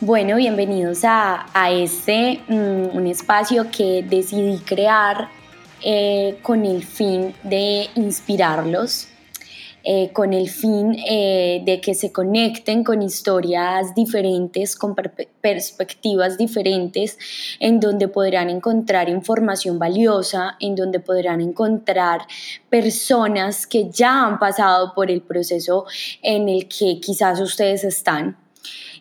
Bueno, bienvenidos a, este, mm, un espacio que decidí crear eh, con el fin de inspirarlos, eh, con el fin eh, de que se conecten con historias diferentes, con perspectivas diferentes, en donde podrán encontrar información valiosa, en donde podrán encontrar personas que ya han pasado por el proceso en el que quizás ustedes están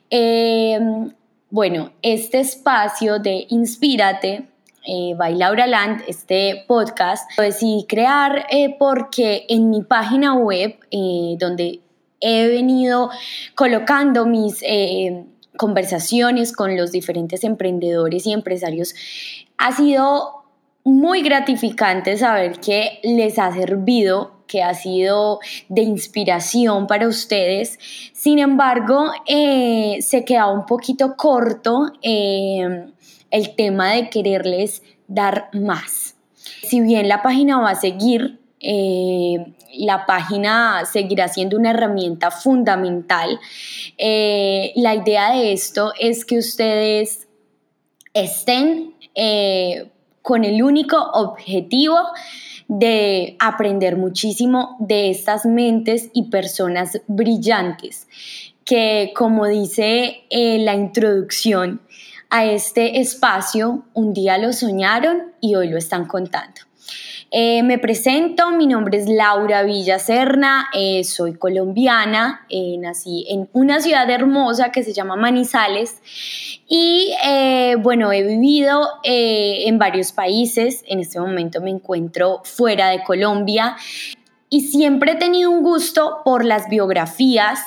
Em, bueno, este espacio de Inspírate eh, by Laura Land, este podcast, lo decidí crear eh, porque en mi página web, eh, donde he venido colocando mis eh, conversaciones con los diferentes emprendedores y empresarios, ha sido muy gratificante saber que les ha servido que ha sido de inspiración para ustedes. Sin embargo, eh, se queda un poquito corto eh, el tema de quererles dar más. Si bien la página va a seguir, eh, la página seguirá siendo una herramienta fundamental. la idea de esto es que ustedes estén con el único objetivo de aprender muchísimo de estas mentes y personas brillantes que, como dice eh, la introducción a este espacio, un día lo soñaron y hoy lo están contando. Eh, me presento, mi nombre es Laura Villacerna, eh, soy colombiana, nací en una ciudad hermosa que se llama Manizales y bueno, he vivido en varios países, en este momento me encuentro fuera de Colombia. Y siempre he tenido un gusto por las biografías,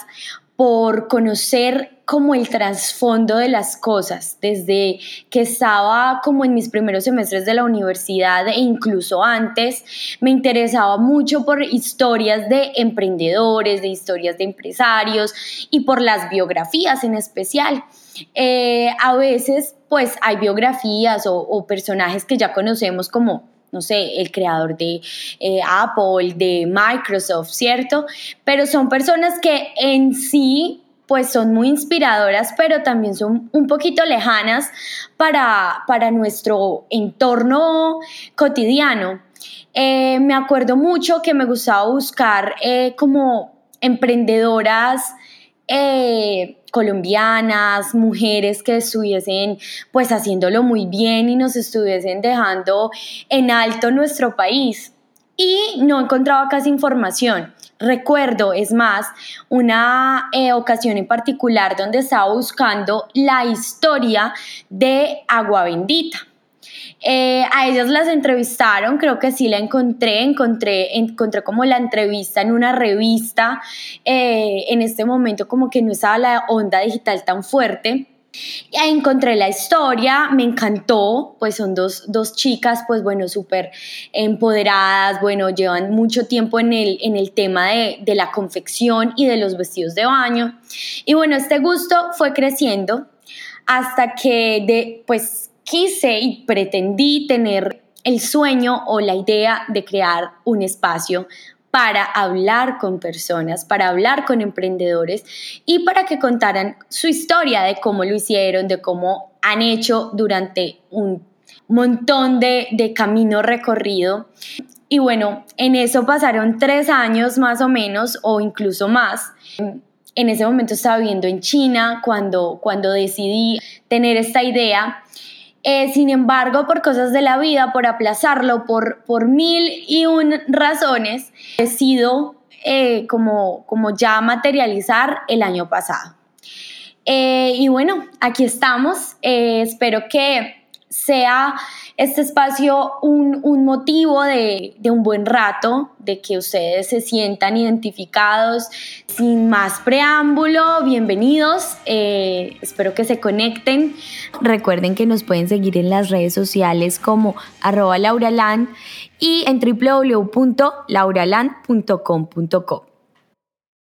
por conocer como el trasfondo de las cosas, desde que estaba como en mis primeros semestres de la universidad e incluso antes, me interesaba mucho por historias de emprendedores, de historias de empresarios y por las biografías en especial. Eh, a veces pues hay biografías o, personajes que ya conocemos como no sé, el creador de eh, Apple, de Microsoft, ¿cierto? Pero son personas que en sí pues son muy inspiradoras, pero también son un poquito lejanas para, para nuestro entorno cotidiano. Eh, me acuerdo mucho que me gustaba buscar eh, como emprendedoras colombianas, mujeres que estuviesen pues haciéndolo muy bien y nos estuviesen dejando en alto nuestro país. Y no encontraba casi información. Recuerdo, es más, una eh, ocasión en particular donde estaba buscando la historia de Agua Bendita. Eh, a ellas las entrevistaron, creo que sí la encontré, encontré, encontré como la entrevista en una revista, eh, en este momento como que no estaba la onda digital tan fuerte, encontré la historia, me encantó, pues son dos, chicas, pues bueno, súper empoderadas, bueno, llevan mucho tiempo en el, en el tema de, de, la confección y de los vestidos de baño. Y bueno, este gusto fue creciendo hasta que de, pues quise y pretendí tener el sueño o la idea de crear un espacio para hablar con personas, para hablar con emprendedores y para que contaran su historia de cómo lo hicieron, de cómo han hecho durante un montón de, camino recorrido. Y bueno, en eso pasaron tres años más o menos o incluso más. En ese momento estaba viviendo en China cuando, cuando decidí tener esta idea eh, sin embargo, por cosas de la vida, por aplazarlo, por, por mil y un razones, decido eh, como, como ya materializar el año pasado. Eh, y bueno, aquí estamos. espero que sea este espacio un, motivo de, un buen rato, de que ustedes se sientan identificados. Sin más preámbulo, bienvenidos. Eh, espero que se conecten. Recuerden que nos pueden seguir en las redes sociales como arroba lauraland y en www.lauraland.com.co.